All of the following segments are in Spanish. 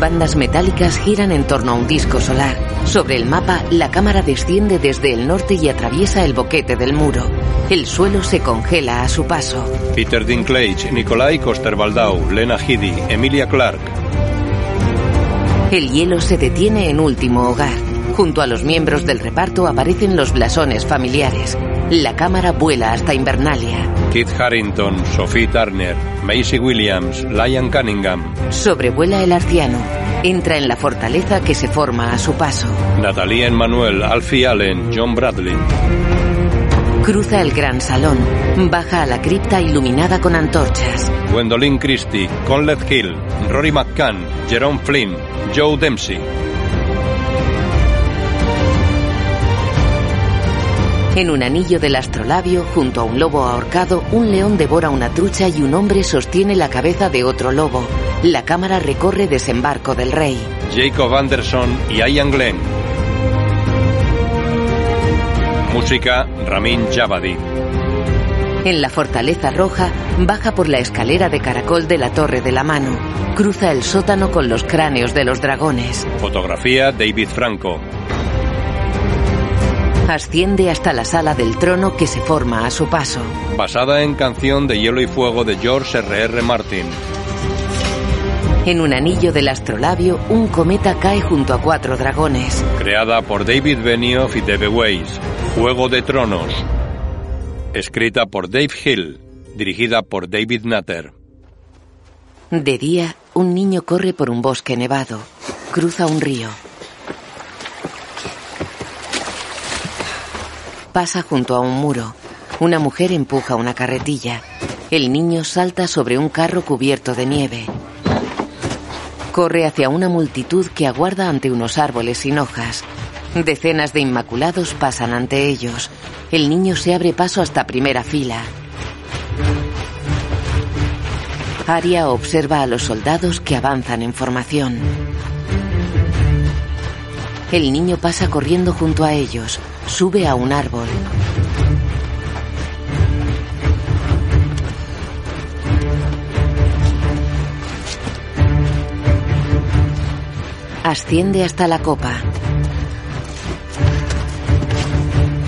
Bandas metálicas giran en torno a un disco solar. Sobre el mapa, la cámara desciende desde el norte y atraviesa el boquete del muro. El suelo se congela a su paso. Peter Dinklage, Nikolai Coster-Waldau, Lena Headey, Emilia Clarke. El hielo se detiene en último hogar. Junto a los miembros del reparto aparecen los blasones familiares. La cámara vuela hasta Invernalia. Kit Harrington, Sophie Turner, Macy Williams, Lion Cunningham. Sobrevuela el arciano. Entra en la fortaleza que se forma a su paso. Natalie Emmanuel, Alfie Allen, John Bradley. Cruza el gran salón. Baja a la cripta iluminada con antorchas. Gwendolyn Christie, Conleth Hill, Rory McCann, Jerome Flynn, Joe Dempsey. En un anillo del astrolabio, junto a un lobo ahorcado, un león devora una trucha y un hombre sostiene la cabeza de otro lobo. La cámara recorre desembarco del rey. Jacob Anderson y Ian Glenn. Música Ramin Javadi. En la fortaleza roja, baja por la escalera de caracol de la Torre de la Mano. Cruza el sótano con los cráneos de los dragones. Fotografía David Franco. Asciende hasta la sala del trono que se forma a su paso. Basada en canción de Hielo y Fuego de George R.R. Martin. En un anillo del astrolabio, un cometa cae junto a cuatro dragones. Creada por David Benioff y Debe Weiss. Juego de Tronos. Escrita por Dave Hill. Dirigida por David Nutter. De día, un niño corre por un bosque nevado. Cruza un río. Pasa junto a un muro. Una mujer empuja una carretilla. El niño salta sobre un carro cubierto de nieve. Corre hacia una multitud que aguarda ante unos árboles sin hojas. Decenas de inmaculados pasan ante ellos. El niño se abre paso hasta primera fila. Aria observa a los soldados que avanzan en formación. El niño pasa corriendo junto a ellos. Sube a un árbol. Asciende hasta la copa.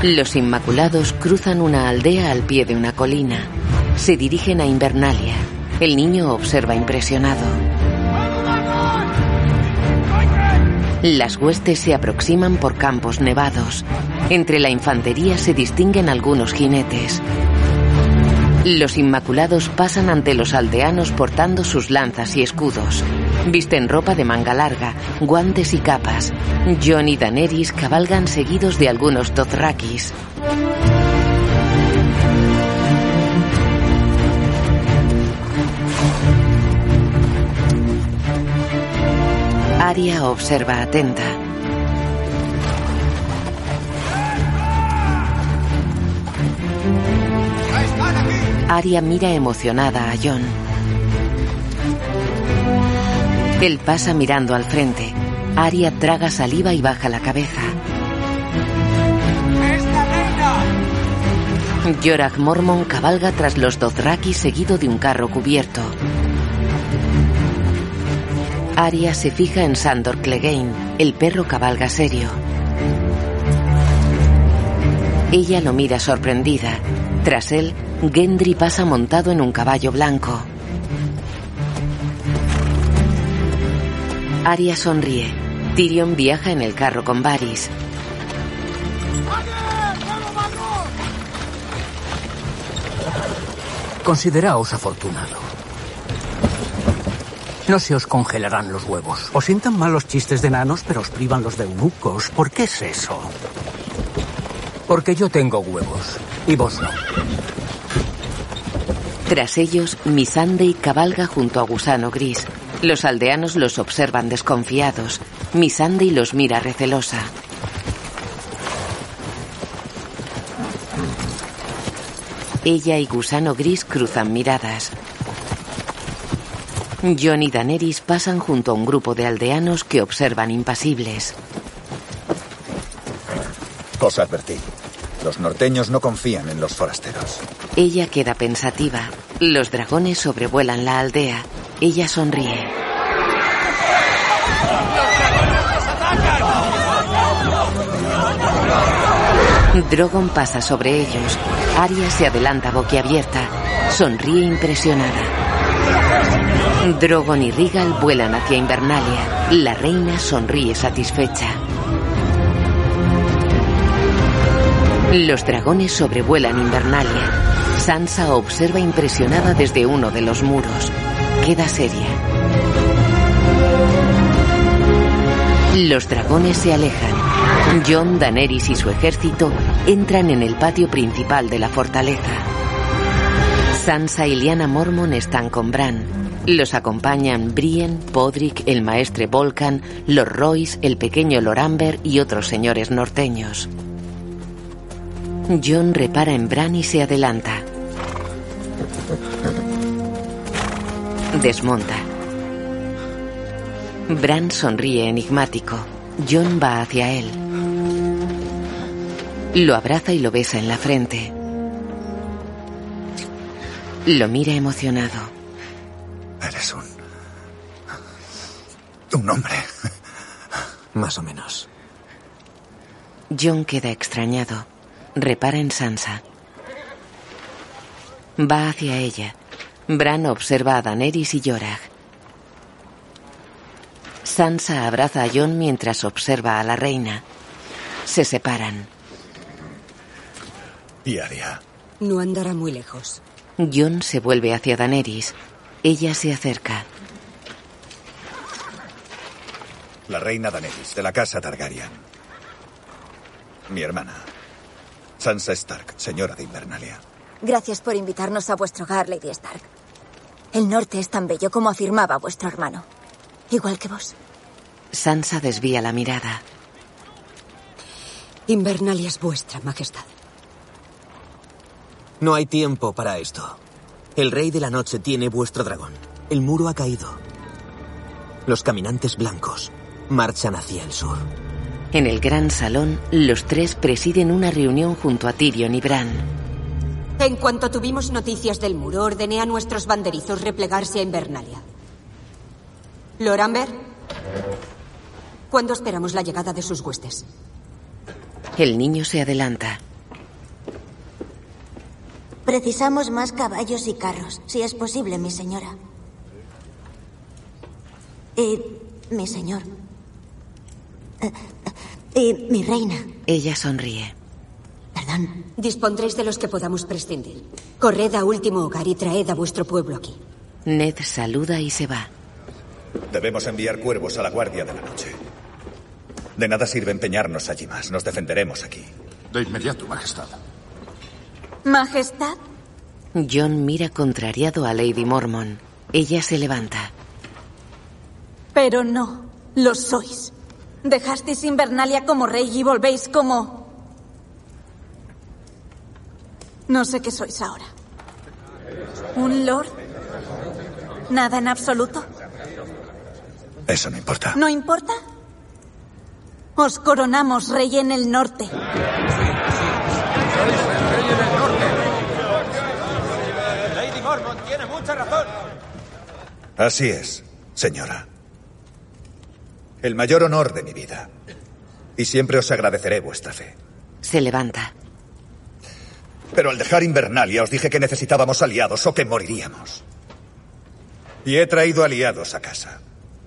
Los Inmaculados cruzan una aldea al pie de una colina. Se dirigen a Invernalia. El niño observa impresionado. Las huestes se aproximan por campos nevados. Entre la infantería se distinguen algunos jinetes. Los Inmaculados pasan ante los aldeanos portando sus lanzas y escudos. Visten ropa de manga larga, guantes y capas. John y Daenerys cabalgan seguidos de algunos Dothrakis. Arya observa atenta. Arya mira emocionada a John. Él pasa mirando al frente. Arya traga saliva y baja la cabeza. Yorak Mormon cabalga tras los Dothraki seguido de un carro cubierto. Arya se fija en Sandor Clegane. El perro cabalga serio. Ella lo mira sorprendida. Tras él, Gendry pasa montado en un caballo blanco. Arya sonríe. Tyrion viaja en el carro con Varys. Consideraos afortunado. No se os congelarán los huevos. Os sientan mal los chistes de enanos, pero os privan los de eunucos. ¿Por qué es eso? Porque yo tengo huevos y vos no. Tras ellos, Missandei cabalga junto a Gusano Gris. Los aldeanos los observan desconfiados. Missandei los mira recelosa. Ella y Gusano Gris cruzan miradas. John y Daenerys pasan junto a un grupo de aldeanos que observan impasibles. Os advertí. Los norteños no confían en los forasteros. Ella queda pensativa. Los dragones sobrevuelan la aldea. Ella sonríe. Drogon pasa sobre ellos. Arya se adelanta boquiabierta. Sonríe impresionada. Drogon y Rigal vuelan hacia Invernalia. La reina sonríe satisfecha. Los dragones sobrevuelan Invernalia. Sansa observa impresionada desde uno de los muros. Queda seria. Los dragones se alejan. John, Daenerys y su ejército entran en el patio principal de la fortaleza. Sansa y Lyanna Mormon están con Bran. Los acompañan Brienne, Podrick, el maestre Volcan, los Royce, el pequeño Loramber y otros señores norteños. John repara en Bran y se adelanta. Desmonta. Bran sonríe enigmático. John va hacia él. Lo abraza y lo besa en la frente. Lo mira emocionado. Eres un... un hombre. Más o menos. John queda extrañado. Repara en Sansa. Va hacia ella. Bran observa a Daenerys y Jorah. Sansa abraza a John mientras observa a la reina. Se separan. Y. No andará muy lejos. John se vuelve hacia Daenerys. Ella se acerca. La reina Daenerys, de la casa Targaryen. Mi hermana. Sansa Stark, señora de Invernalia. Gracias por invitarnos a vuestro hogar, Lady Stark. El norte es tan bello como afirmaba vuestro hermano. Igual que vos. Sansa desvía la mirada. Invernalia es vuestra, Majestad. No hay tiempo para esto. El rey de la noche tiene vuestro dragón. El muro ha caído. Los caminantes blancos marchan hacia el sur. En el gran salón, los tres presiden una reunión junto a Tyrion y Bran. En cuanto tuvimos noticias del muro, ordené a nuestros banderizos replegarse a Invernalia. Loramber, ¿cuándo esperamos la llegada de sus huestes? El niño se adelanta. Precisamos más caballos y carros, si es posible, mi señora. Y mi señor. Eh, Y mi reina. Ella sonríe. Perdón. Dispondréis de los que podamos prescindir. Corred a último hogar y traed a vuestro pueblo aquí. Ned saluda y se va. Debemos enviar cuervos a la guardia de la noche. De nada sirve empeñarnos allí más. Nos defenderemos aquí. De inmediato, Majestad. Majestad. John mira contrariado a Lady Mormon. Ella se levanta. Pero no, lo sois. Dejasteis Invernalia como rey y volvéis como... No sé qué sois ahora. ¿Un lord? ¿Nada en absoluto? Eso no importa. ¿No importa? Os coronamos rey en el norte. Lady Mormon tiene mucha razón. Así es, señora. El mayor honor de mi vida. Y siempre os agradeceré vuestra fe. Se levanta. Pero al dejar Invernalia os dije que necesitábamos aliados o que moriríamos. Y he traído aliados a casa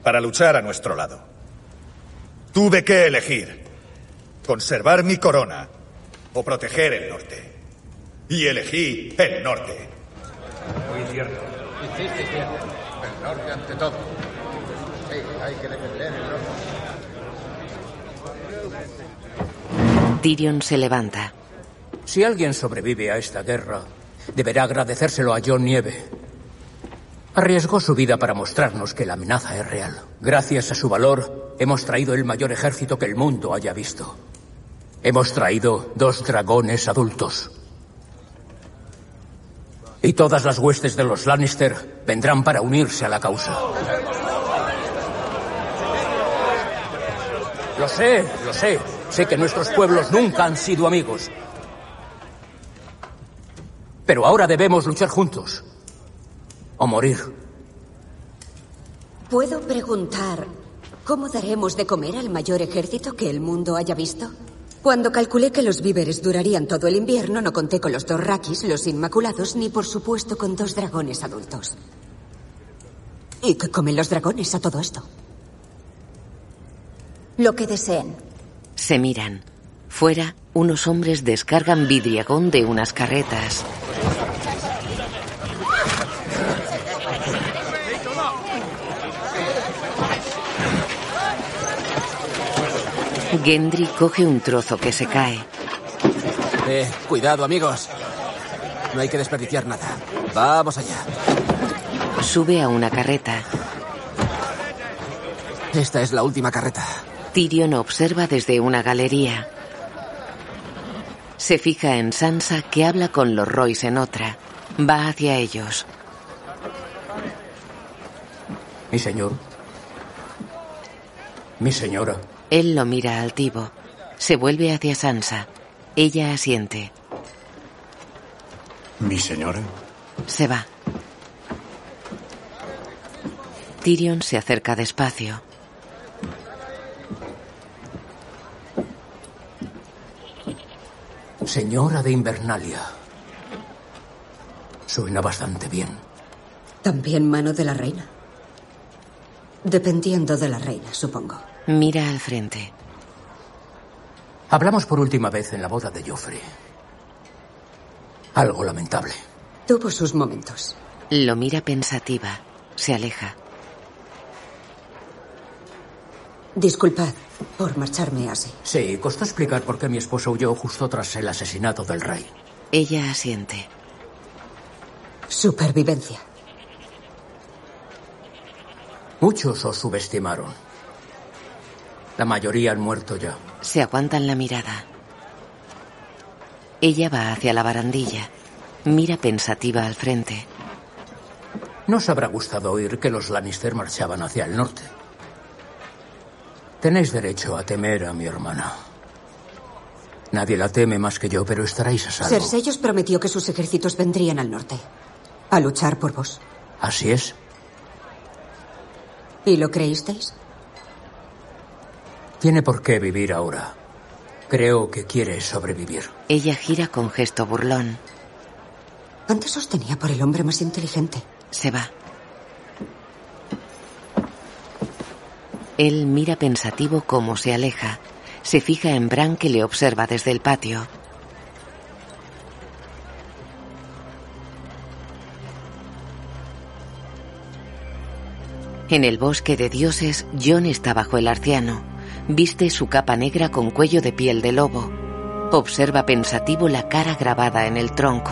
para luchar a nuestro lado. Tuve que elegir conservar mi corona o proteger el norte. Y elegí el norte. Muy cierto. El norte ante todo. Hay que defender el. Tyrion se levanta. Si alguien sobrevive a esta guerra, deberá agradecérselo a John Nieve. Arriesgó su vida para mostrarnos que la amenaza es real. Gracias a su valor, hemos traído el mayor ejército que el mundo haya visto. Hemos traído dos dragones adultos. Y todas las huestes de los Lannister vendrán para unirse a la causa. Lo sé, lo sé. Sé que nuestros pueblos nunca han sido amigos. Pero ahora debemos luchar juntos. O morir. ¿Puedo preguntar cómo daremos de comer al mayor ejército que el mundo haya visto? Cuando calculé que los víveres durarían todo el invierno, no conté con los dos rakis, los inmaculados, ni por supuesto con dos dragones adultos. ¿Y qué comen los dragones a todo esto? Lo que deseen. Se miran. Fuera, unos hombres descargan vidriagón de unas carretas. Gendry coge un trozo que se cae. Eh, cuidado, amigos. No hay que desperdiciar nada. Vamos allá. Sube a una carreta. Esta es la última carreta. Tyrion observa desde una galería. Se fija en Sansa que habla con los Royce en otra. Va hacia ellos. Mi señor. Mi señora. Él lo mira altivo. Se vuelve hacia Sansa. Ella asiente. ¿Mi señora? Se va. Tyrion se acerca despacio. Señora de Invernalia. Suena bastante bien. También mano de la reina. Dependiendo de la reina, supongo. Mira al frente. Hablamos por última vez en la boda de Joffrey. Algo lamentable. Tuvo sus momentos. Lo mira pensativa. Se aleja. Disculpad por marcharme así. Sí, costó explicar por qué mi esposo huyó justo tras el asesinato del rey. Ella asiente. Supervivencia. Muchos os subestimaron. La mayoría han muerto ya. Se aguantan la mirada. Ella va hacia la barandilla. Mira pensativa al frente. No os habrá gustado oír que los Lannister marchaban hacia el norte. Tenéis derecho a temer a mi hermana. Nadie la teme más que yo, pero estaréis a salvo. Cersei os prometió que sus ejércitos vendrían al norte. A luchar por vos. Así es. ¿Y lo creísteis? Tiene por qué vivir ahora. Creo que quiere sobrevivir. Ella gira con gesto burlón. Antes os tenía por el hombre más inteligente. Se va. Él mira pensativo cómo se aleja. Se fija en Bran que le observa desde el patio. En el bosque de dioses, John está bajo el arciano. Viste su capa negra con cuello de piel de lobo. Observa pensativo la cara grabada en el tronco.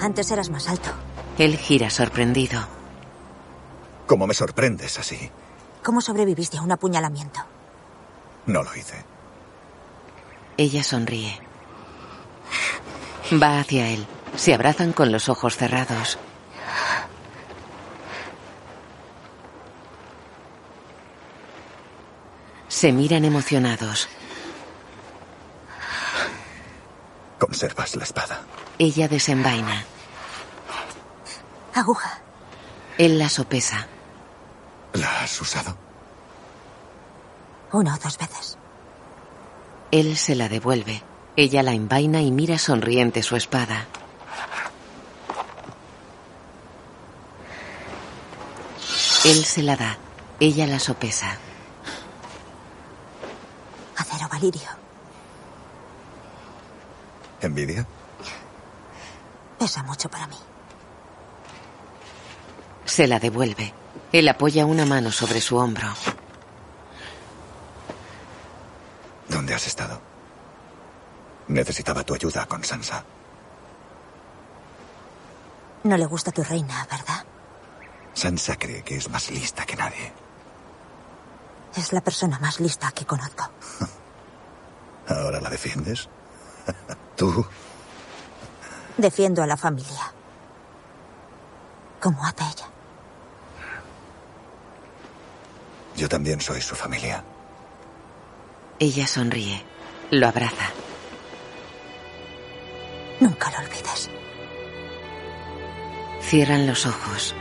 Antes eras más alto. Él gira sorprendido. ¿Cómo me sorprendes así? ¿Cómo sobreviviste a un apuñalamiento? No lo hice. Ella sonríe. Va hacia él. Se abrazan con los ojos cerrados. Se miran emocionados. Conservas la espada. Ella desenvaina. Aguja. Él la sopesa. ¿La has usado? Una o dos veces. Él se la devuelve. Ella la envaina y mira sonriente su espada. Él se la da. Ella la sopesa. Acero valirio. ¿Envidia? Pesa mucho para mí. Se la devuelve. Él apoya una mano sobre su hombro. ¿Dónde has estado? Necesitaba tu ayuda con Sansa. No le gusta tu reina, ¿verdad? Sansa cree que es más lista que nadie. Es la persona más lista que conozco. ¿Ahora la defiendes? ¿Tú? Defiendo a la familia. Como hace ella. Yo también soy su familia. Ella sonríe. Lo abraza. Nunca lo olvides. Cierran los ojos.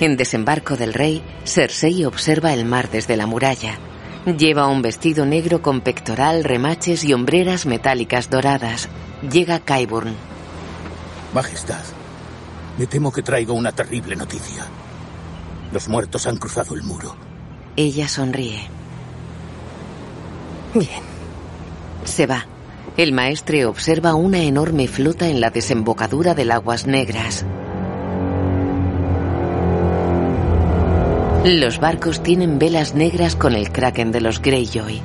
En desembarco del rey, Cersei observa el mar desde la muralla. Lleva un vestido negro con pectoral, remaches y hombreras metálicas doradas. Llega Qyburn. Majestad, me temo que traigo una terrible noticia. Los muertos han cruzado el muro. Ella sonríe. Bien. Se va. El maestre observa una enorme flota en la desembocadura del Aguas Negras. Los barcos tienen velas negras con el kraken de los Greyjoy.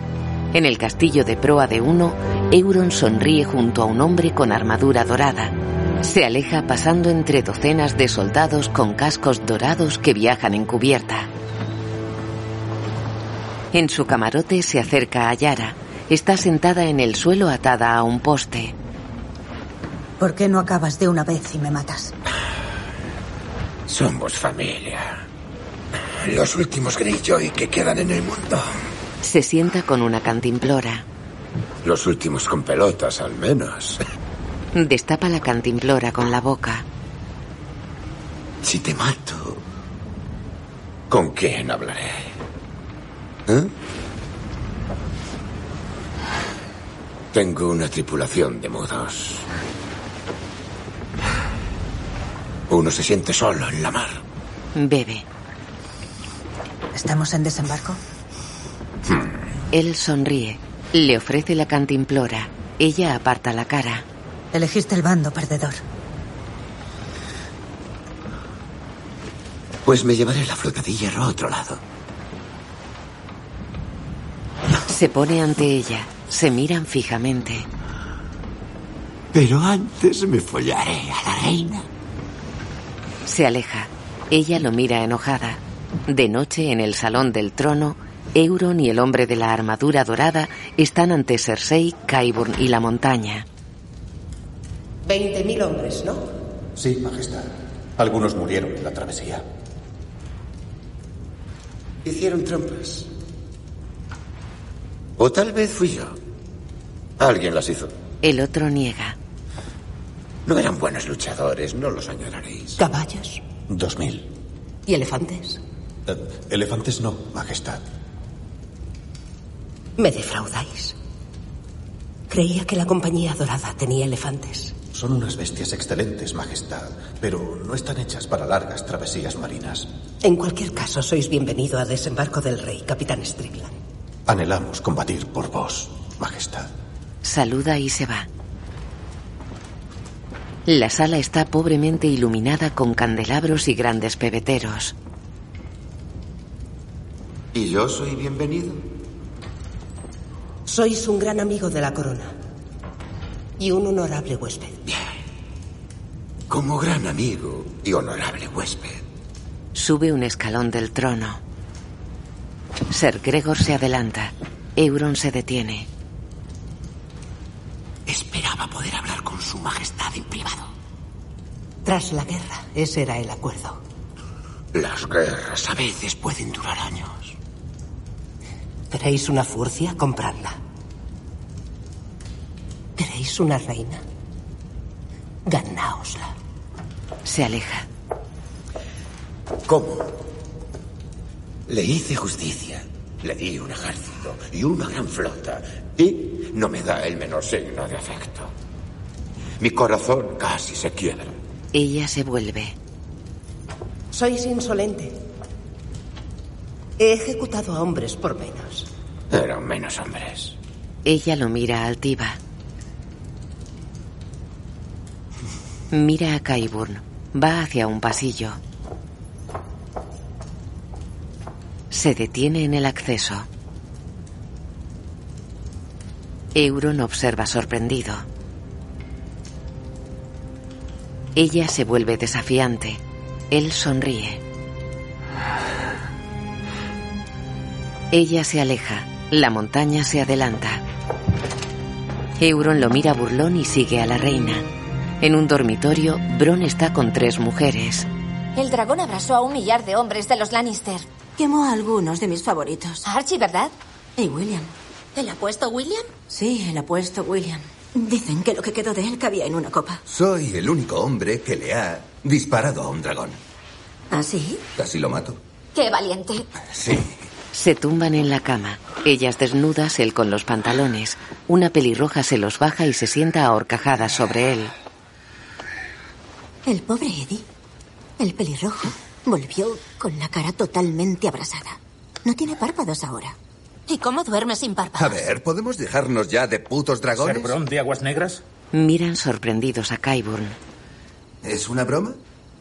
En el castillo de proa de uno, Euron sonríe junto a un hombre con armadura dorada. Se aleja pasando entre docenas de soldados con cascos dorados que viajan en cubierta. En su camarote se acerca a Yara. Está sentada en el suelo atada a un poste. ¿Por qué no acabas de una vez y me matas? Somos familia. Los últimos Greyjoy que quedan en el mundo. Se sienta con una cantimplora. Los últimos con pelotas, al menos. Destapa la cantimplora con la boca. Si te mato, ¿con quién hablaré? ¿Eh? Tengo una tripulación de mudos. Uno se siente solo en la mar. Bebe. ¿Estamos en desembarco? Él sonríe. Le ofrece la cantimplora. Ella aparta la cara. Elegiste el bando perdedor. Pues me llevaré la flota de hierro a otro lado. Se pone ante ella. Se miran fijamente. Pero antes me follaré a la reina. Se aleja. Ella lo mira enojada. De noche, en el salón del trono, Euron y el hombre de la armadura dorada están ante Cersei, Qyburn y la montaña. Veinte mil hombres, ¿no? Sí, Majestad. Algunos murieron en la travesía. Hicieron trampas. O tal vez fui yo. Alguien las hizo. El otro niega. No eran buenos luchadores, no los añoraréis. ¿Caballos? Dos mil. ¿Y elefantes? Eh, elefantes no, Majestad. ¿Me defraudáis? Creía que la Compañía Dorada tenía elefantes. Son unas bestias excelentes, Majestad, pero no están hechas para largas travesías marinas. En cualquier caso, sois bienvenido a Desembarco del Rey, Capitán Strickland. Anhelamos combatir por vos, Majestad. Saluda y se va. La sala está pobremente iluminada con candelabros y grandes pebeteros. ¿Y yo soy bienvenido? Sois un gran amigo de la corona. Y un honorable huésped. Como gran amigo y honorable huésped. Sube un escalón del trono. Ser Gregor se adelanta. Euron se detiene. Esperaba poder hablar con su majestad en privado. Tras la guerra, ese era el acuerdo. Las guerras a veces pueden durar años. ¿Queréis una furcia? Compradla. ¿Queréis una reina? Ganaosla. Se aleja. ¿Cómo? Le hice justicia. Le di un ejército y una gran flota. Y no me da el menor signo de afecto. Mi corazón casi se quiebra. Ella se vuelve. Sois insolente. He ejecutado a hombres por menos. Eran menos hombres. Ella lo mira altiva. Mira a Qyburn. Va hacia un pasillo. Se detiene en el acceso. Euron observa sorprendido. Ella se vuelve desafiante. Él sonríe. Ella se aleja. La montaña se adelanta. Euron lo mira burlón y sigue a la reina. En un dormitorio, Bron está con tres mujeres. El dragón abrazó a un millar de hombres de los Lannister. Quemó a algunos de mis favoritos. Archie, ¿verdad? Y William. ¿El apuesto William? Sí, el apuesto William. Dicen que lo que quedó de él cabía en una copa. Soy el único hombre que le ha disparado a un dragón. ¿Ah, sí? Casi lo mato. ¡Qué valiente! Sí. Se tumban en la cama. Ellas desnudas, él con los pantalones. Una pelirroja se los baja y se sienta ahorcajada sobre él. El pobre Eddie, el pelirrojo, volvió con la cara totalmente abrasada. No tiene párpados ahora. ¿Y cómo duerme sin párpados? A ver, ¿podemos dejarnos ya de putos dragones? ¿Ser Bron de aguas negras? Miran sorprendidos a Kyburn. ¿Es una broma?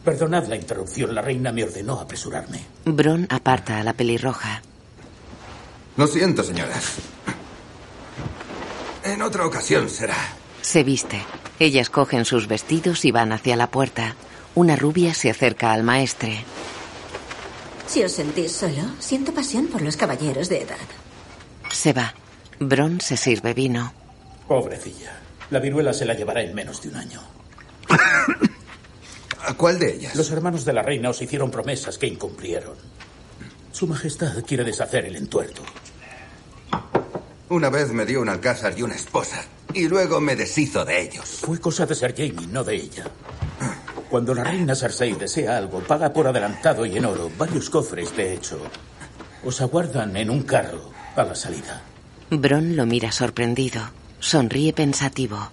Perdonad la interrupción, la reina me ordenó apresurarme. Bron aparta a la pelirroja. Lo siento, señoras. En otra ocasión será. Se viste. Ellas cogen sus vestidos y van hacia la puerta. Una rubia se acerca al maestre. Si os sentís solo, siento pasión por los caballeros de edad. Se va. Bron se sirve vino. Pobrecilla. La viruela se la llevará en menos de un año. ¿A cuál de ellas? Los hermanos de la reina os hicieron promesas que incumplieron. Su majestad quiere deshacer el entuerto. Una vez me dio un alcázar y una esposa, y luego me deshizo de ellos. Fue cosa de Ser Jamie, no de ella. Cuando la reina Cersei desea algo, paga por adelantado y en oro varios cofres, de hecho. Os aguardan en un carro a la salida. Bron lo mira sorprendido. Sonríe pensativo.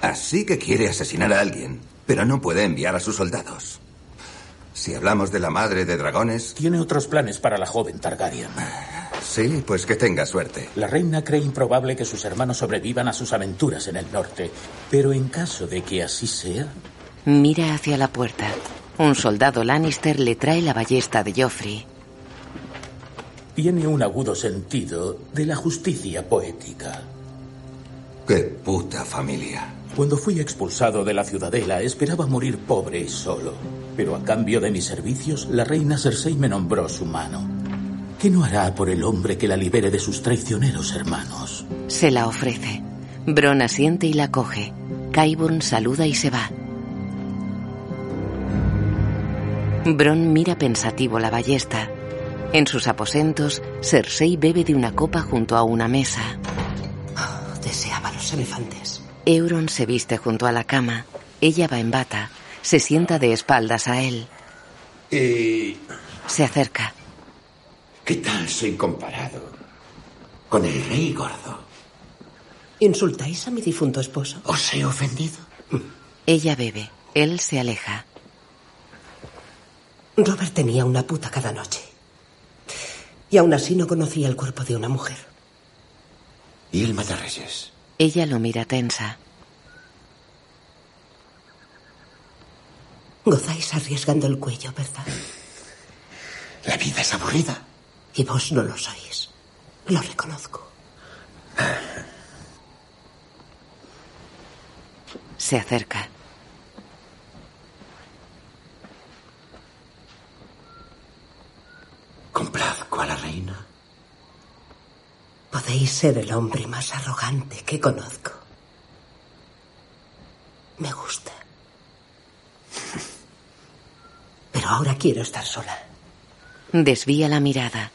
Así que quiere asesinar a alguien, pero no puede enviar a sus soldados. Si hablamos de la madre de dragones... Tiene otros planes para la joven Targaryen. Sí, pues que tenga suerte. La reina cree improbable que sus hermanos sobrevivan a sus aventuras en el norte, pero en caso de que así sea... Mira hacia la puerta. Un soldado Lannister le trae la ballesta de Joffrey. Tiene un agudo sentido de la justicia poética. ¡Qué puta familia! Cuando fui expulsado de la ciudadela, esperaba morir pobre y solo. Pero a cambio de mis servicios, la reina Cersei me nombró su mano. ¿Qué no hará por el hombre que la libere de sus traicioneros hermanos? Se la ofrece. Bron asiente y la coge. Qyburn saluda y se va. Bron mira pensativo la ballesta. En sus aposentos, Cersei bebe de una copa junto a una mesa. Oh, deseaba los elefantes. Euron se viste junto a la cama. Ella va en bata. Se sienta de espaldas a él. ¿Y Se acerca. Qué tal soy comparado con el rey gordo? ¿Insultáis a mi difunto esposo? ¿Os he ofendido? Ella bebe. Él se aleja. Robert tenía una puta cada noche. Y aún así no conocía el cuerpo de una mujer. ¿Y el matarreyes? Ella lo mira tensa. Gozáis arriesgando el cuello, ¿verdad? La vida es aburrida. Y vos no lo sois. Lo reconozco. Se acerca. Complazco a la reina. Podéis ser el hombre más arrogante que conozco. Me gusta. Pero ahora quiero estar sola. Desvía la mirada.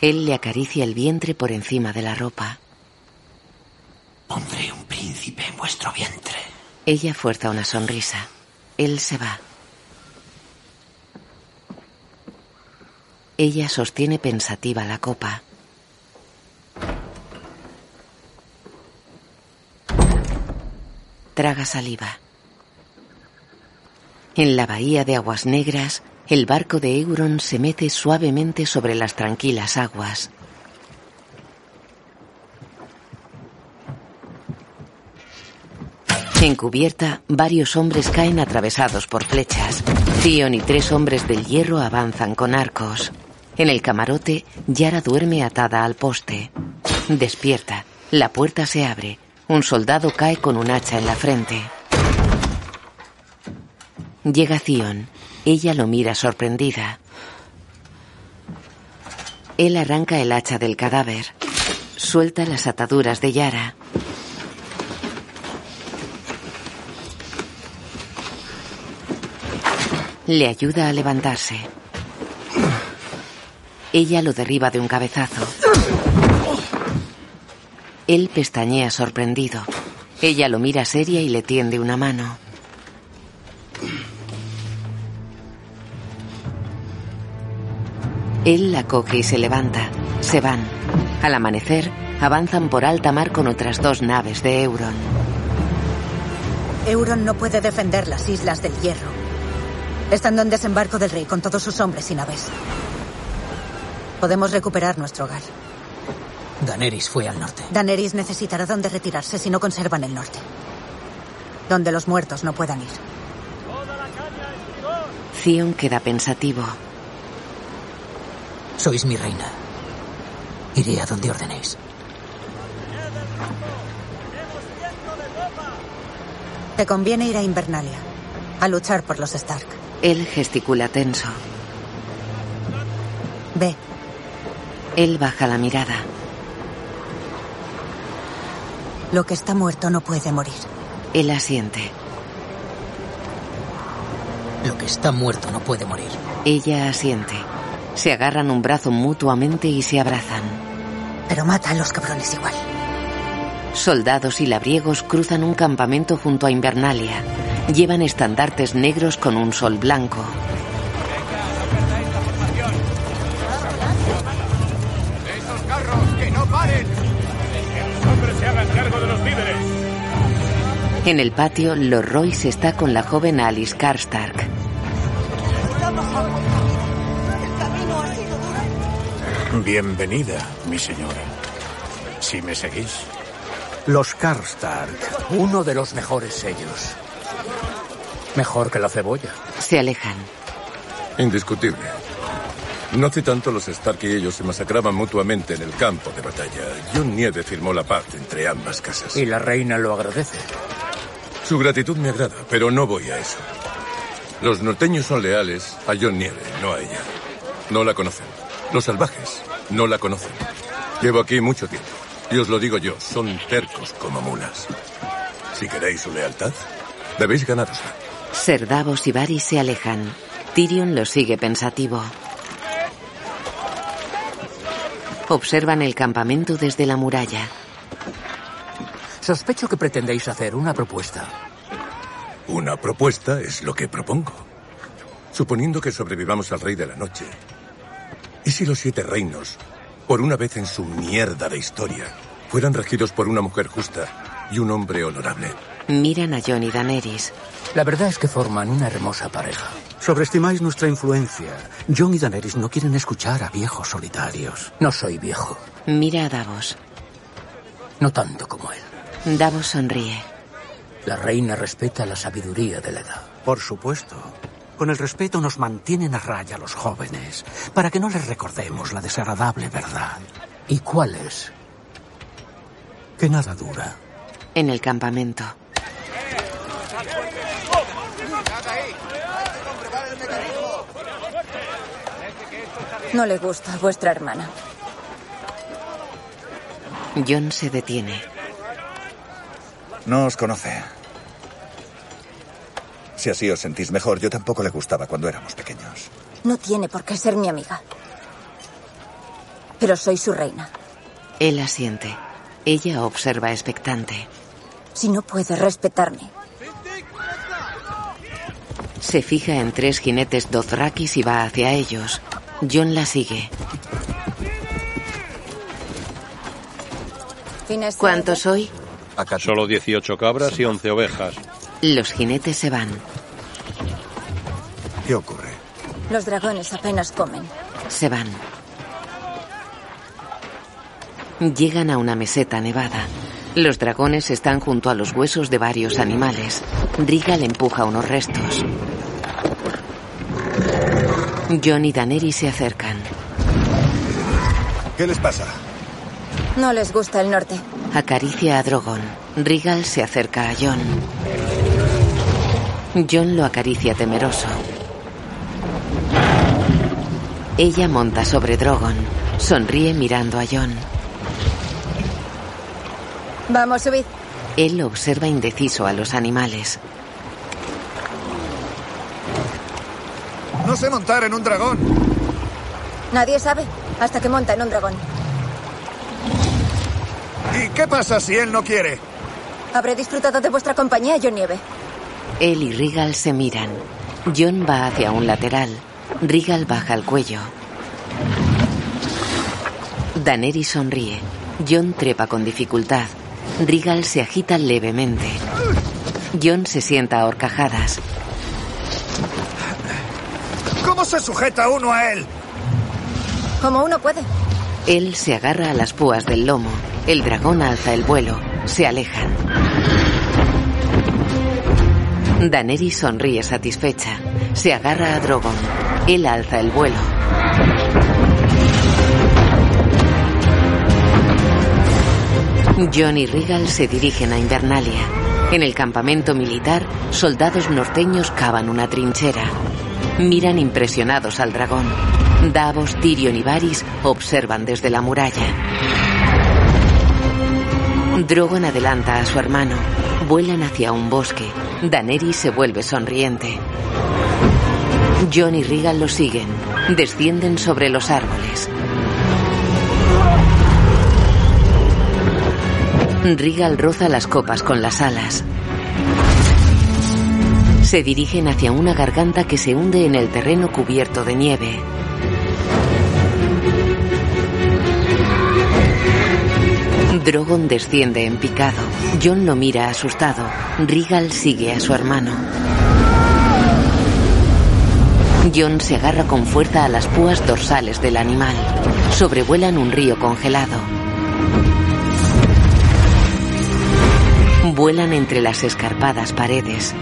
Él le acaricia el vientre por encima de la ropa. Pondré un príncipe en vuestro vientre. Ella fuerza una sonrisa. Él se va. Ella sostiene pensativa la copa. Traga saliva. En la bahía de aguas negras, el barco de Euron se mece suavemente sobre las tranquilas aguas. En cubierta, varios hombres caen atravesados por flechas. Theon y tres hombres del hierro avanzan con arcos. En el camarote, Yara duerme atada al poste. Despierta. La puerta se abre. Un soldado cae con un hacha en la frente. Llega Theon. Ella lo mira sorprendida. Él arranca el hacha del cadáver. Suelta las ataduras de Yara. Le ayuda a levantarse. Ella lo derriba de un cabezazo. Él pestañea sorprendido. Ella lo mira seria y le tiende una mano. Él la coge y se levanta. Se van. Al amanecer, avanzan por alta mar con otras dos naves de Euron. Euron no puede defender las Islas del Hierro. Estando en desembarco del rey con todos sus hombres y naves. Podemos recuperar nuestro hogar. Daenerys fue al norte. Daenerys necesitará dónde retirarse si no conservan el norte. Donde los muertos no puedan ir. Theon queda pensativo. Sois mi reina. Iré a donde ordenéis. Te conviene ir a Invernalia. A luchar por los Stark. Él gesticula tenso. Ve. Él baja la mirada. Lo que está muerto no puede morir. Él asiente. Lo que está muerto no puede morir. Ella asiente. Se agarran un brazo mutuamente y se abrazan. Pero mata a los cabrones igual. Soldados y labriegos cruzan un campamento junto a Invernalia. Llevan estandartes negros con un sol blanco. ¡Esos carros! ¡Que no paren! ¡Que los hombres se hagan cargo de los víveres! En el patio, Lord Royce está con la joven Alice Karstark. Bienvenida, mi señora. Si me seguís. Los Karstark, uno de los mejores sellos. Mejor que la cebolla. Se alejan. Indiscutible. No hace tanto los Stark y ellos se masacraban mutuamente en el campo de batalla. John Nieve firmó la paz entre ambas casas. Y la reina lo agradece. Su gratitud me agrada, pero no voy a eso. Los norteños son leales a John Nieve, no a ella. No la conocen. Los salvajes no la conocen. Llevo aquí mucho tiempo. Y os lo digo yo, son tercos como mulas. Si queréis su lealtad, debéis ganárosla. Ser Davos y Varys se alejan. Tyrion los sigue pensativo. Observan el campamento desde la muralla. Sospecho que pretendéis hacer una propuesta. Una propuesta es lo que propongo. Suponiendo que sobrevivamos al Rey de la Noche. ¿Y si los siete reinos, por una vez en su mierda de historia, fueran regidos por una mujer justa y un hombre honorable? Miran a Jon y Daenerys. La verdad es que forman una hermosa pareja. Sobreestimáis nuestra influencia. John y Daenerys no quieren escuchar a viejos solitarios. No soy viejo. Mira a Davos. No tanto como él. Davos sonríe. La reina respeta la sabiduría de la edad. Por supuesto. Con el respeto nos mantienen a raya los jóvenes, para que no les recordemos la desagradable verdad. ¿Y cuál es? Que nada dura. En el campamento. No le gusta a vuestra hermana. John se detiene. No os conoce. Si así os sentís mejor, yo tampoco le gustaba cuando éramos pequeños. No tiene por qué ser mi amiga. Pero soy su reina. Él asiente. Ella observa expectante. Si no puede respetarme, Se fija en tres jinetes dothrakis y va hacia ellos. John la sigue. ¿Cuántos soy? Solo 18 cabras y 11 ovejas. Los jinetes se van. ¿Qué ocurre? Los dragones apenas comen. Se van. Llegan a una meseta nevada. Los dragones están junto a los huesos de varios animales. Rigal empuja unos restos. John y Daenerys se acercan. ¿Qué les pasa? No les gusta el norte. Acaricia a Drogon. Rigal se acerca a John. John lo acaricia temeroso. Ella monta sobre Drogon. Sonríe mirando a John. Vamos, subid. Él observa indeciso a los animales. No sé montar en un dragón. Nadie sabe hasta que monta en un dragón. ¿Y qué pasa si él no quiere? Habré disfrutado de vuestra compañía, John Nieve. Él y Rigal se miran. John va hacia un lateral. Rigal baja el cuello. Daenerys sonríe. John trepa con dificultad. Regal se agita levemente. John se sienta a horcajadas. ¿Cómo se sujeta uno a él? Como uno puede. Él se agarra a las púas del lomo. El dragón alza el vuelo. Se alejan. Daenerys sonríe satisfecha. Se agarra a Drogon. Él alza el vuelo. John y Regal se dirigen a Invernalia. En el campamento militar, soldados norteños cavan una trinchera. Miran impresionados al dragón. Davos, Tyrion y Varys observan desde la muralla. Drogon adelanta a su hermano. Vuelan hacia un bosque. Daenerys se vuelve sonriente. John y Regal lo siguen. Descienden sobre los árboles. Regal roza las copas con las alas. Se dirigen hacia una garganta que se hunde en el terreno cubierto de nieve. Drogon desciende en picado. John lo mira asustado. Regal sigue a su hermano. John se agarra con fuerza a las púas dorsales del animal. Sobrevuelan un río congelado. Vuelan entre las escarpadas paredes.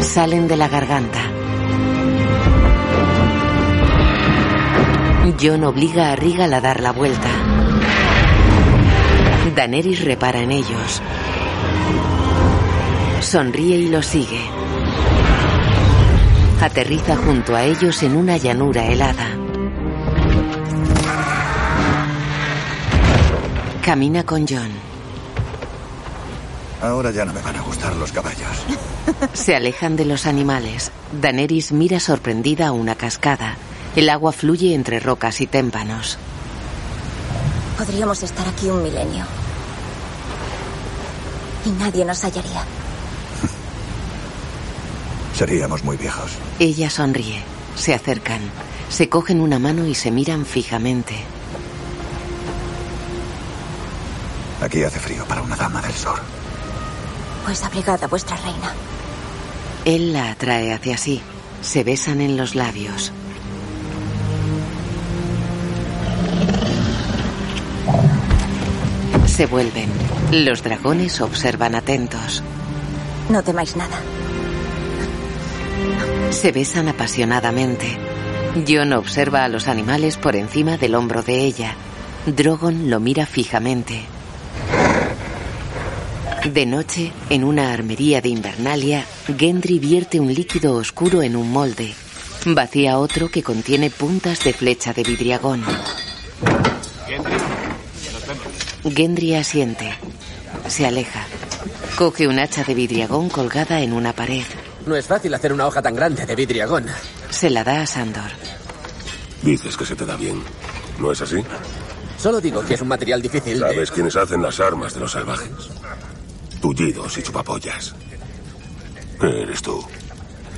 Salen de la garganta. John obliga a Regal a dar la vuelta. Daenerys repara en ellos. Sonríe y los sigue. Aterriza junto a ellos en una llanura helada. Camina con John. Ahora ya no me van a gustar los caballos. Se alejan de los animales. Daenerys mira sorprendida a una cascada. El agua fluye entre rocas y témpanos. Podríamos estar aquí un milenio. Y nadie nos hallaría. Seríamos muy viejos. Ella sonríe. Se acercan. Se cogen una mano y se miran fijamente. Aquí hace frío para una dama del sur. Pues abrigad a vuestra reina. Él la atrae hacia sí. Se besan en los labios. Se vuelven. Los dragones observan atentos. No temáis nada. Se besan apasionadamente. John observa a los animales por encima del hombro de ella. Drogon lo mira fijamente. De noche, en una armería de Invernalia, Gendry vierte un líquido oscuro en un molde. Vacía otro que contiene puntas de flecha de vidriagón. Gendry asiente. Se aleja. Coge un hacha de vidriagón colgada en una pared. No es fácil hacer una hoja tan grande de vidriagón. Se la da a Sandor. Dices que se te da bien. ¿No es así? Solo digo que es un material difícil. de- ¿Sabes quiénes hacen las armas de los salvajes? Tullidos y chupapollas. Eres tú.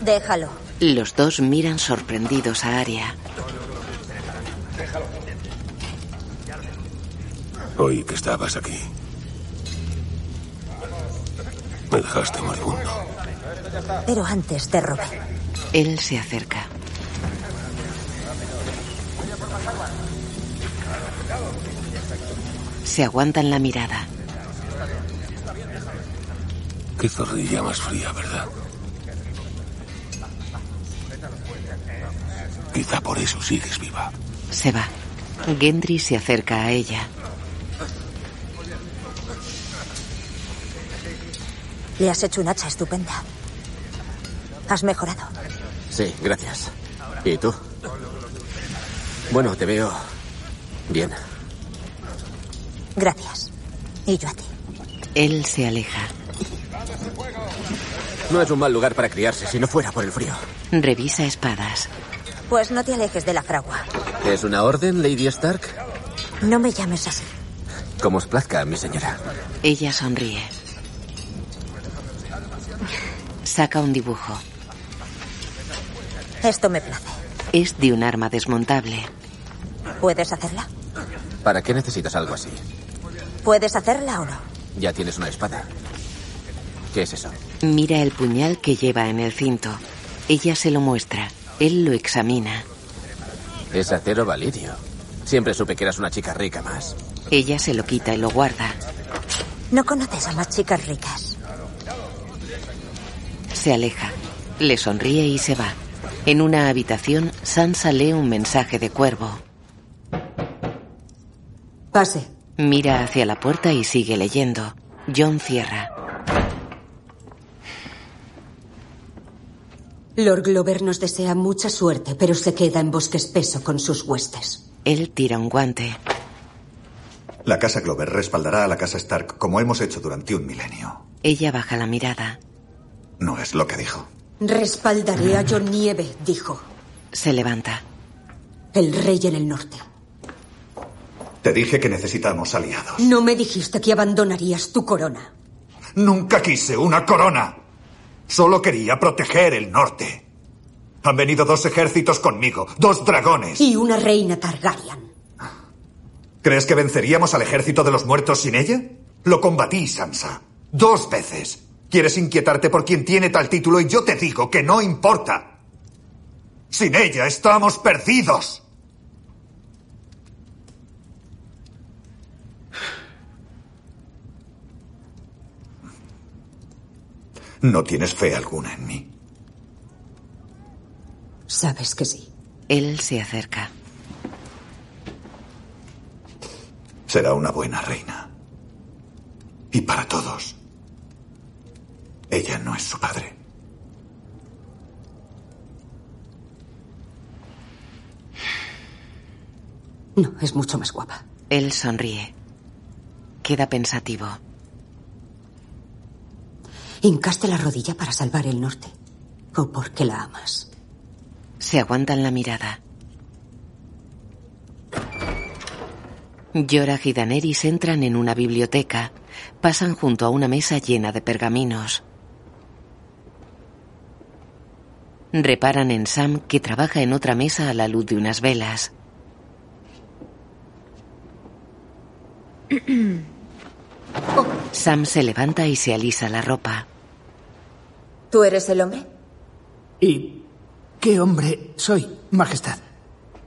Déjalo. Los dos miran sorprendidos a Aria. Oí que estabas aquí. Me dejaste moribundo. Pero antes te robé. Él se acerca. Se aguantan la mirada. Qué zorrilla más fría, ¿verdad? Quizá por eso sigues viva. Se va. Gendry se acerca a ella. Le has hecho un hacha estupenda. Has mejorado. Sí, gracias. ¿Y tú? Bueno, te veo bien. Gracias. Y yo a ti. Él se aleja. No es un mal lugar para criarse si no fuera por el frío. Revisa espadas. Pues no te alejes de la fragua. ¿Es una orden, Lady Stark? No me llames así. Como os plazca, mi señora. Ella sonríe. Saca un dibujo. Esto me place. Es de un arma desmontable. ¿Puedes hacerla? ¿Para qué necesitas algo así? ¿Puedes hacerla o no? Ya tienes una espada. ¿Qué es eso? Mira el puñal que lleva en el cinto. Ella se lo muestra. Él lo examina. Es acero validio. Siempre supe que eras una chica rica más. Ella se lo quita y lo guarda. No conoces a más chicas ricas. Se aleja. Le sonríe y se va. En una habitación, Sansa lee un mensaje de cuervo. Pase. Mira hacia la puerta y sigue leyendo. John cierra. Lord Glover nos desea mucha suerte, pero se queda en bosque espeso con sus huestes. Él tira un guante. La casa Glover respaldará a la casa Stark como hemos hecho durante un milenio. Ella baja la mirada. No es lo que dijo. Respaldaré a John Nieve, dijo. Se levanta. El rey en el norte. Te dije que necesitamos aliados. No me dijiste que abandonarías tu corona. Nunca quise una corona. Solo quería proteger el norte. Han venido dos ejércitos conmigo, dos dragones. Y una reina Targaryen. ¿Crees que venceríamos al ejército de los muertos sin ella? Lo combatí, Sansa. Dos veces. Quieres inquietarte por quien tiene tal título y yo te digo que no importa. Sin ella estamos perdidos. No tienes fe alguna en mí. Sabes que sí. Él se acerca. Será una buena reina. Y para todos. Ella no es su padre. No, es mucho más guapa. Él sonríe. Queda pensativo. ¿Hincaste la rodilla para salvar el norte? ¿O porque la amas? Se aguantan la mirada. Yorah y Daenerys entran en una biblioteca. Pasan junto a una mesa llena de pergaminos. Reparan en Sam que trabaja en otra mesa a la luz de unas velas. Sam se levanta y se alisa la ropa. ¿Tú eres el hombre? ¿Y qué hombre soy, Majestad?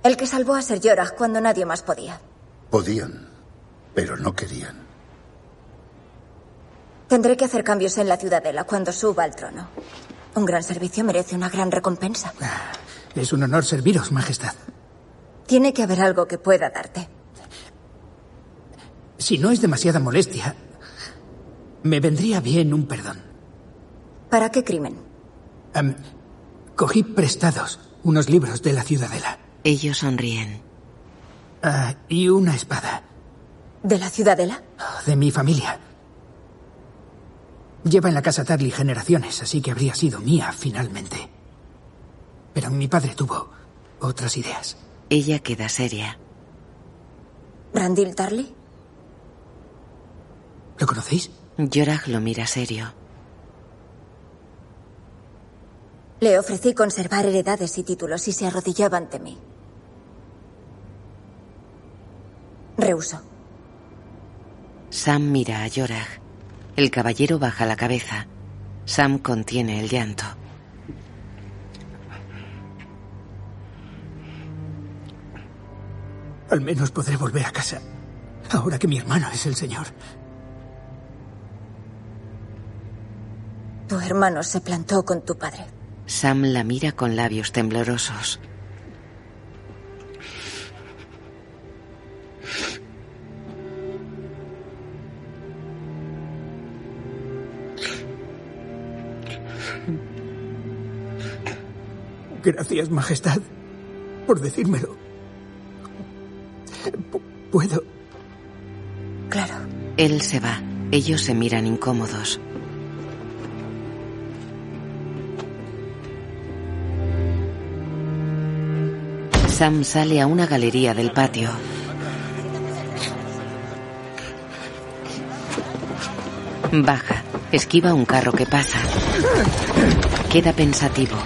El que salvó a Ser Jorah cuando nadie más podía. Podían, pero no querían. Tendré que hacer cambios en la ciudadela cuando suba al trono. Un gran servicio merece una gran recompensa. Es un honor serviros, Majestad. Tiene que haber algo que pueda darte. Si no es demasiada molestia, me vendría bien un perdón. ¿Para qué crimen? Cogí prestados unos libros de la ciudadela. Ellos sonríen. Ah, y una espada. ¿De la ciudadela? De mi familia. Lleva en la casa Tarly generaciones, así que habría sido mía finalmente. Pero mi padre tuvo otras ideas. Ella queda seria. ¿Brandil Tarly? ¿Lo conocéis? Yorah lo mira serio. Le ofrecí conservar heredades y títulos y se arrodillaba ante mí. Rehusó. Sam mira a Yorah. El caballero baja la cabeza. Sam contiene el llanto. Al menos podré volver a casa. Ahora que mi hermano es el señor. Tu hermano se plantó con tu padre. Sam la mira con labios temblorosos. Gracias, Majestad, por decírmelo. P- ¿Puedo? Claro. Él se va. Ellos se miran incómodos. Sam sale a una galería del patio. Baja, esquiva un carro que pasa. Queda pensativo.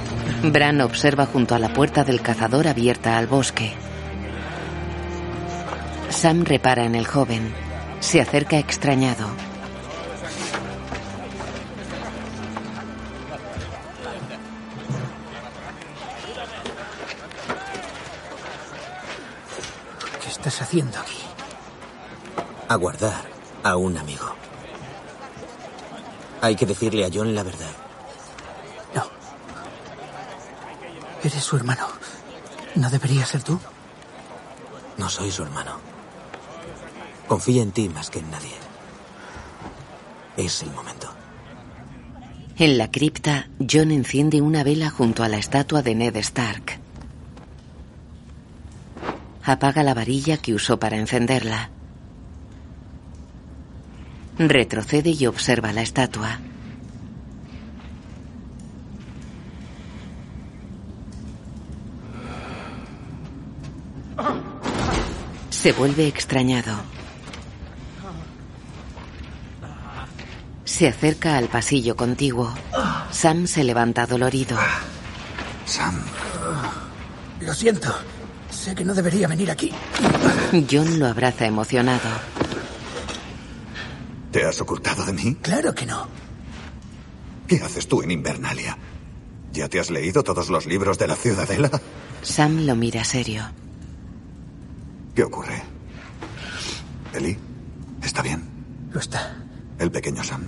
Bran observa junto a la puerta del cazador abierta al bosque. Sam repara en el joven. Se acerca extrañado. ¿Qué estás haciendo aquí? Aguardar a un amigo. Hay que decirle a John la verdad. Eres su hermano. ¿No debería ser tú? No soy su hermano. Confía en ti más que en nadie. Es el momento. En la cripta, John enciende una vela junto a la estatua de Ned Stark. Apaga la varilla que usó para encenderla. Retrocede y observa la estatua. Se vuelve extrañado. Se acerca al pasillo contiguo. Sam se levanta dolorido. Sam. Lo siento. Sé que no debería venir aquí. John lo abraza emocionado. ¿Te has ocultado de mí? Claro que no. ¿Qué haces tú en Invernalia? ¿Ya te has leído todos los libros de la Ciudadela? Sam lo mira serio. ¿Qué ocurre? ¿Eli? ¿Está bien? Lo está. El pequeño Sam.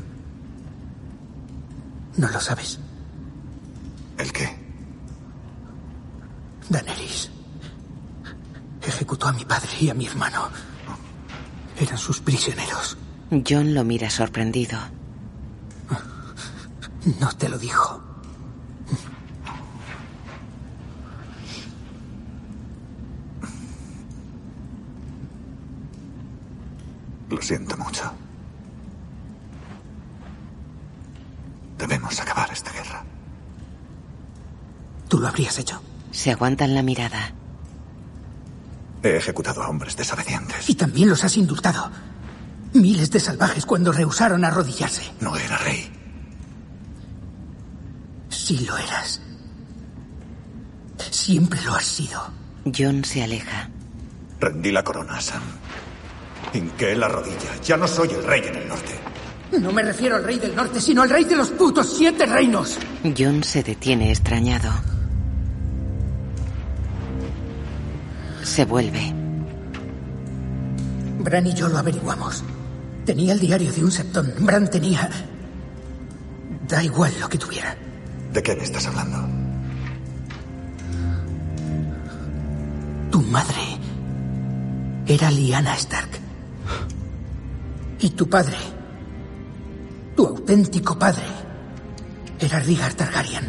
No lo sabes. ¿El qué? Daenerys. Ejecutó a mi padre y a mi hermano. Eran sus prisioneros. John lo mira sorprendido. No te lo dijo. Lo siento mucho. Debemos acabar esta guerra. Tú lo habrías hecho. Se aguantan la mirada. He ejecutado a hombres desobedientes. Y también los has indultado. Miles de salvajes cuando rehusaron arrodillarse. No era rey. Sí lo eras. Siempre lo has sido. John se aleja. Rendí la corona, Sam. Hinqué la rodilla. Ya no soy el rey en el norte. No me refiero al rey del norte, sino al rey de los putos siete reinos. John se detiene extrañado. Se vuelve. Bran y yo lo averiguamos. Tenía el diario de un septón. Bran tenía... Da igual lo que tuviera. ¿De qué me estás hablando? Tu madre era Lyanna Stark. Y tu padre, tu auténtico padre, era Rhaegar Targaryen.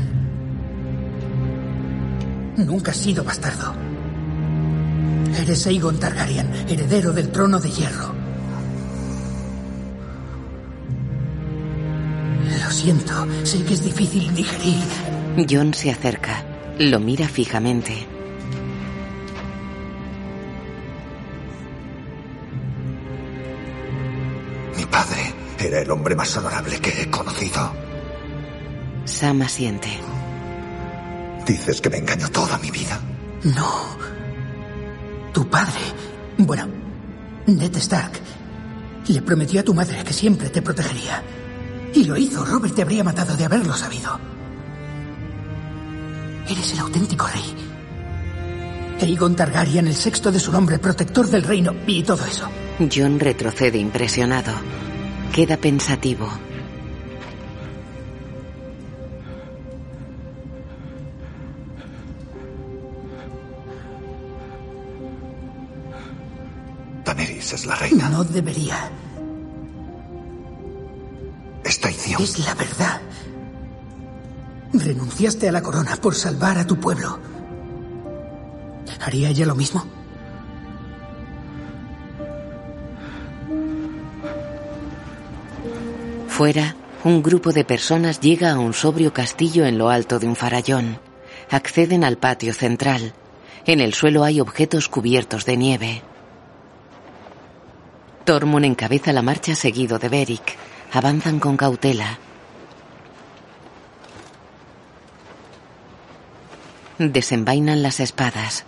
Nunca has sido bastardo. Eres Aegon Targaryen, heredero del trono de hierro. Lo siento, sé que es difícil digerir. John se acerca. Lo mira fijamente. Era el hombre más honorable que he conocido. Sam asiente. Dices que me engañó toda mi vida. No. Tu padre. Bueno, Ned Stark. Le prometió a tu madre que siempre te protegería. Y lo hizo. Robert te habría matado de haberlo sabido. Eres el auténtico rey. Aegon Targaryen, el sexto de su nombre, protector del reino y todo eso. John retrocede impresionado. Queda pensativo. Daenerys es la reina. No debería. Es traición. Es la verdad. Renunciaste a la corona por salvar a tu pueblo. ¿Haría ella lo mismo? Fuera, un grupo de personas llega a un sobrio castillo en lo alto de un farallón. Acceden al patio central. En el suelo hay objetos cubiertos de nieve. Tormund encabeza la marcha seguido de Beric. Avanzan con cautela. Desenvainan las espadas.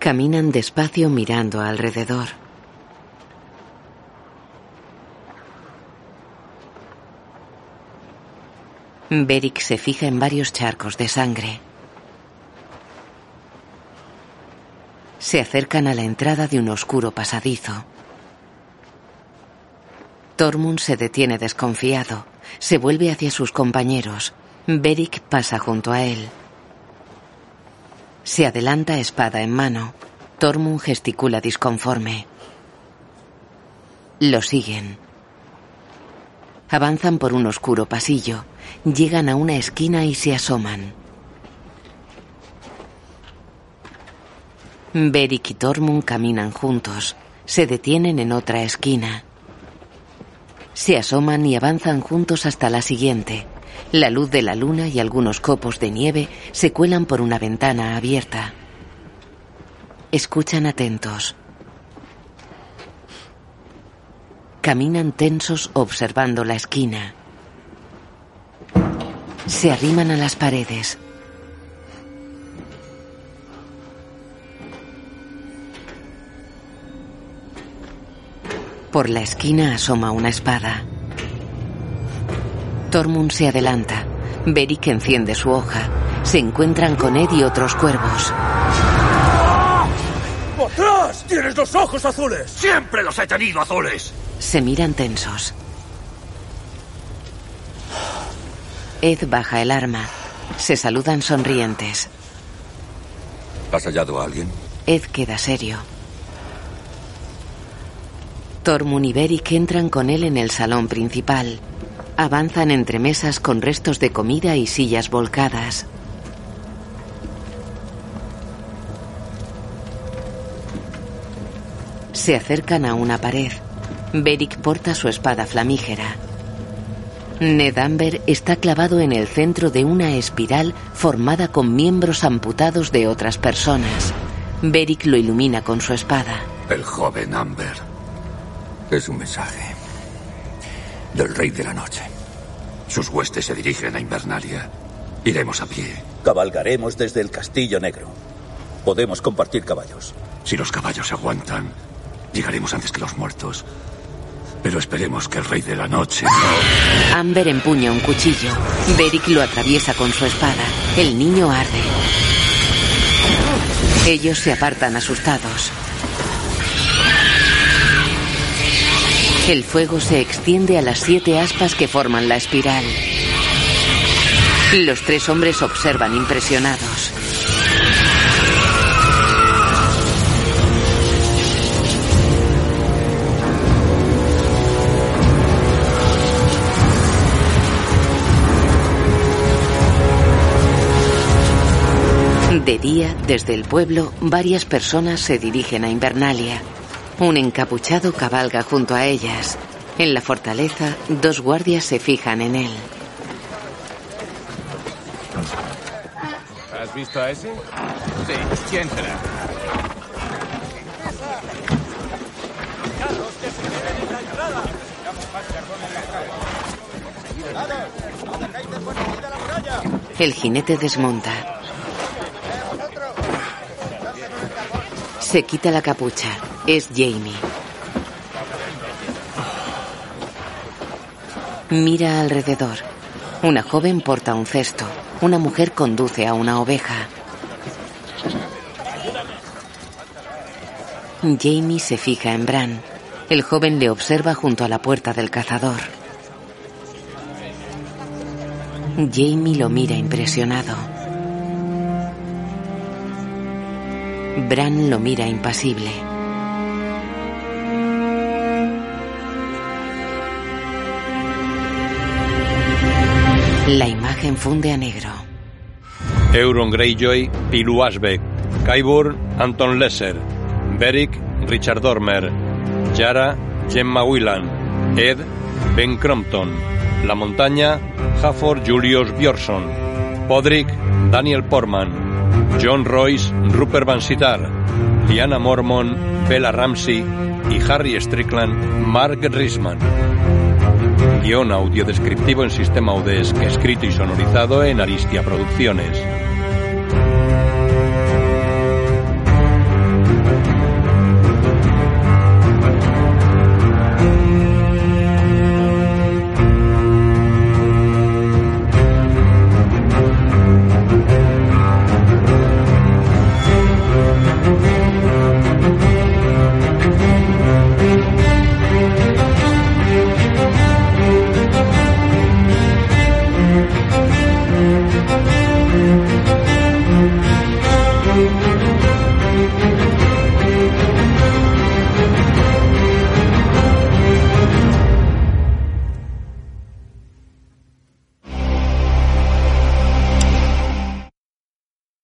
Caminan despacio mirando alrededor. Beric se fija en varios charcos de sangre. Se acercan a la entrada de un oscuro pasadizo. Tormund se detiene desconfiado. Se vuelve hacia sus compañeros. Beric pasa junto a él. Se adelanta espada en mano. Tormund gesticula disconforme. Lo siguen. Avanzan por un oscuro pasillo. Llegan a una esquina y se asoman. Beric y Tormund caminan juntos. Se detienen en otra esquina. Se asoman y avanzan juntos hasta la siguiente. La luz de la luna y algunos copos de nieve se cuelan por una ventana abierta. Escuchan atentos. Caminan tensos observando la esquina. Se arriman a las paredes. Por la esquina asoma una espada. Tormund se adelanta. Beric enciende su hoja. Se encuentran con Ed y otros cuervos. ¡Atrás! ¡Tienes los ojos azules! ¡Siempre los he tenido azules! Se miran tensos. Ed baja el arma. Se saludan sonrientes. ¿Has hallado a alguien? Ed queda serio. Tormund y Beric entran con él en el salón principal. Avanzan entre mesas con restos de comida y sillas volcadas. Se acercan a una pared. Beric porta su espada flamígera. Ned Amber está clavado en el centro de una espiral formada con miembros amputados de otras personas. Beric lo ilumina con su espada. El joven Amber. Es un mensaje del Rey de la Noche. Sus huestes se dirigen a Invernalia. Iremos a pie. Cabalgaremos desde el Castillo Negro. Podemos compartir caballos. Si los caballos aguantan, llegaremos antes que los muertos. Pero esperemos que el Rey de la Noche no... Amber empuña un cuchillo. Beric lo atraviesa con su espada. El niño arde. Ellos se apartan asustados. El fuego se extiende a las siete aspas que forman la espiral. Los tres hombres observan impresionados. De día, desde el pueblo, varias personas se dirigen a Invernalia. Un encapuchado cabalga junto a ellas. En la fortaleza, dos guardias se fijan en él. ¿Has visto a ese? Sí. ¿Quién será? El jinete desmonta. Se quita la capucha. Es Jamie. Mira alrededor. Una joven porta un cesto. Una mujer conduce a una oveja. Jamie se fija en Bran. El joven le observa junto a la puerta del cazador. Jamie lo mira impresionado. Bran lo mira impasible. La imagen funde a negro. Euron Greyjoy, Pilu Asbeck, Qyburn, Anton Lesser, Beric, Richard Dormer, Yara, Gemma Whelan, Ed, Ben Crompton, La Montaña, Hafford Julius Bjornsson, Podrick, Daniel Portman, John Royce, Rupert Van Sitar, Liana Mormon, Bella Ramsey y Harry Strickland, Mark Risman. Guión audio descriptivo en sistema UDESC, escrito y sonorizado en Aristia Producciones.